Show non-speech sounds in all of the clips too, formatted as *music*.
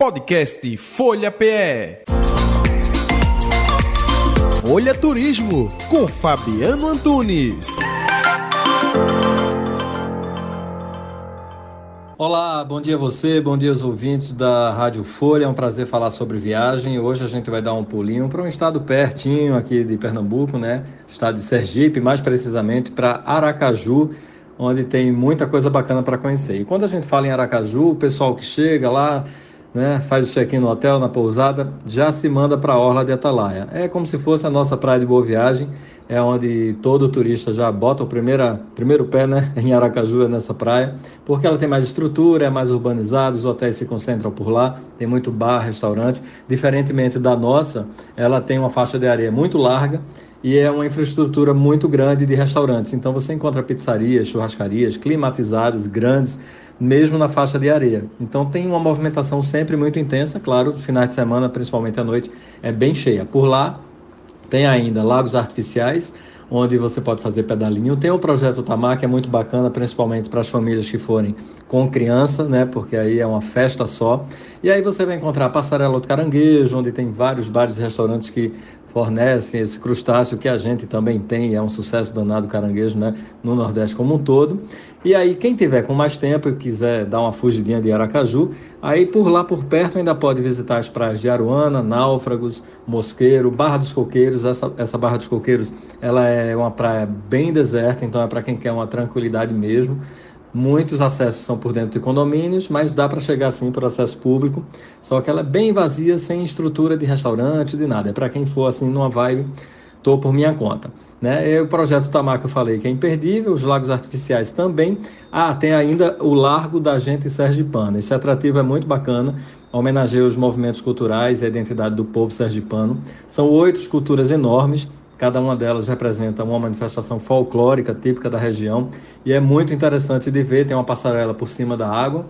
Podcast Folha PE. Folha Turismo com Fabiano Antunes. Olá, bom dia a você, bom dia aos ouvintes da Rádio Folha. É um prazer falar sobre viagem. Hoje a gente vai dar um pulinho para um estado pertinho aqui de Pernambuco, né? Estado de Sergipe, mais precisamente para Aracaju, onde tem muita coisa bacana para conhecer. E quando a gente fala em Aracaju, o pessoal que chega lá, né, faz o check-in no hotel, na pousada, já se manda para a Orla de Atalaia. É como se fosse a nossa praia de Boa Viagem é onde todo turista já bota o primeira, primeiro pé né, *laughs* em Aracaju, é nessa praia, porque ela tem mais estrutura, é mais urbanizada, os hotéis se concentram por lá, tem muito bar, restaurante. Diferentemente da nossa, ela tem uma faixa de areia muito larga e é uma infraestrutura muito grande de restaurantes. Então você encontra pizzarias, churrascarias climatizadas, grandes, mesmo na faixa de areia. Então tem uma movimentação sempre muito intensa, claro, finais de semana, principalmente à noite, é bem cheia. Por lá tem ainda lagos artificiais, onde você pode fazer pedalinho. Tem o projeto Tamar, que é muito bacana, principalmente para as famílias que forem com criança, né? Porque aí é uma festa só. E aí você vai encontrar a Passarela do Caranguejo, onde tem vários bares e restaurantes que fornecem esse crustáceo que a gente também tem, é um sucesso danado caranguejo, né, no Nordeste como um todo. E aí, quem tiver com mais tempo e quiser dar uma fugidinha de Aracaju, aí por lá por perto ainda pode visitar as praias de Aruana, Náufragos, Mosqueiro, Barra dos Coqueiros. Essa, essa Barra dos Coqueiros, ela é uma praia bem deserta, então é para quem quer uma tranquilidade mesmo. Muitos acessos são por dentro de condomínios, mas dá para chegar assim por acesso público. Só que ela é bem vazia, sem estrutura de restaurante, de nada. É para quem for assim numa vibe, tô por minha conta. Né? E o projeto Tamar que eu falei que é imperdível, os lagos artificiais também. Ah, tem ainda o Largo da Gente Sergipana. Esse atrativo é muito bacana, homenageia os movimentos culturais e a identidade do povo sergipano. São oito esculturas enormes Cada uma delas representa uma manifestação folclórica típica da região e é muito interessante de ver. Tem uma passarela por cima da água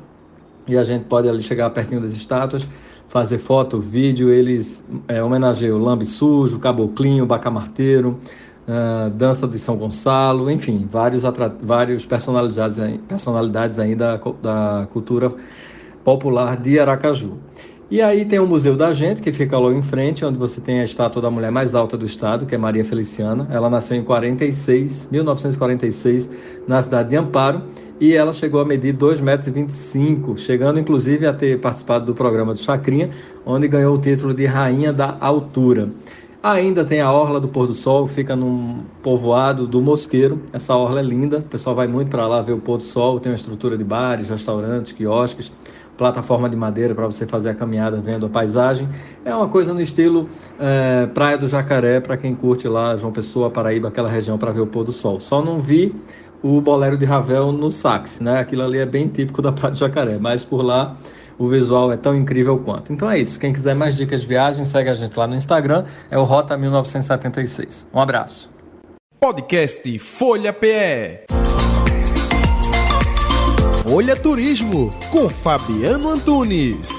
e a gente pode ali chegar pertinho das estátuas, fazer foto, vídeo. Eles é, homenageiam o Lambe Sujo, Caboclinho, Bacamarteiro, uh, Dança de São Gonçalo, enfim, vários, vários personalidades, personalidades ainda da, da cultura popular de Aracaju. E aí tem o Museu da Gente, que fica logo em frente, onde você tem a estátua da mulher mais alta do estado, que é Maria Feliciana. Ela nasceu em 46, 1946, na cidade de Amparo, e ela chegou a medir 2,25 metros, chegando inclusive a ter participado do programa do Chacrinha, onde ganhou o título de Rainha da Altura. Ainda tem a Orla do Pôr do Sol, que fica num povoado do Mosqueiro. Essa orla é linda, o pessoal vai muito para lá ver o pôr do sol, tem uma estrutura de bares, restaurantes, quiosques plataforma de madeira para você fazer a caminhada vendo a paisagem. É uma coisa no estilo é, Praia do Jacaré, para quem curte lá João Pessoa, Paraíba, aquela região para ver o pôr do sol. Só não vi o bolero de Ravel no sax, né? Aquilo ali é bem típico da Praia do Jacaré, mas por lá o visual é tão incrível quanto. Então é isso. Quem quiser mais dicas de viagem, segue a gente lá no Instagram, é o Rota 1976. Um abraço. Podcast Folha PE. Folha Turismo com Fabiano Antunes.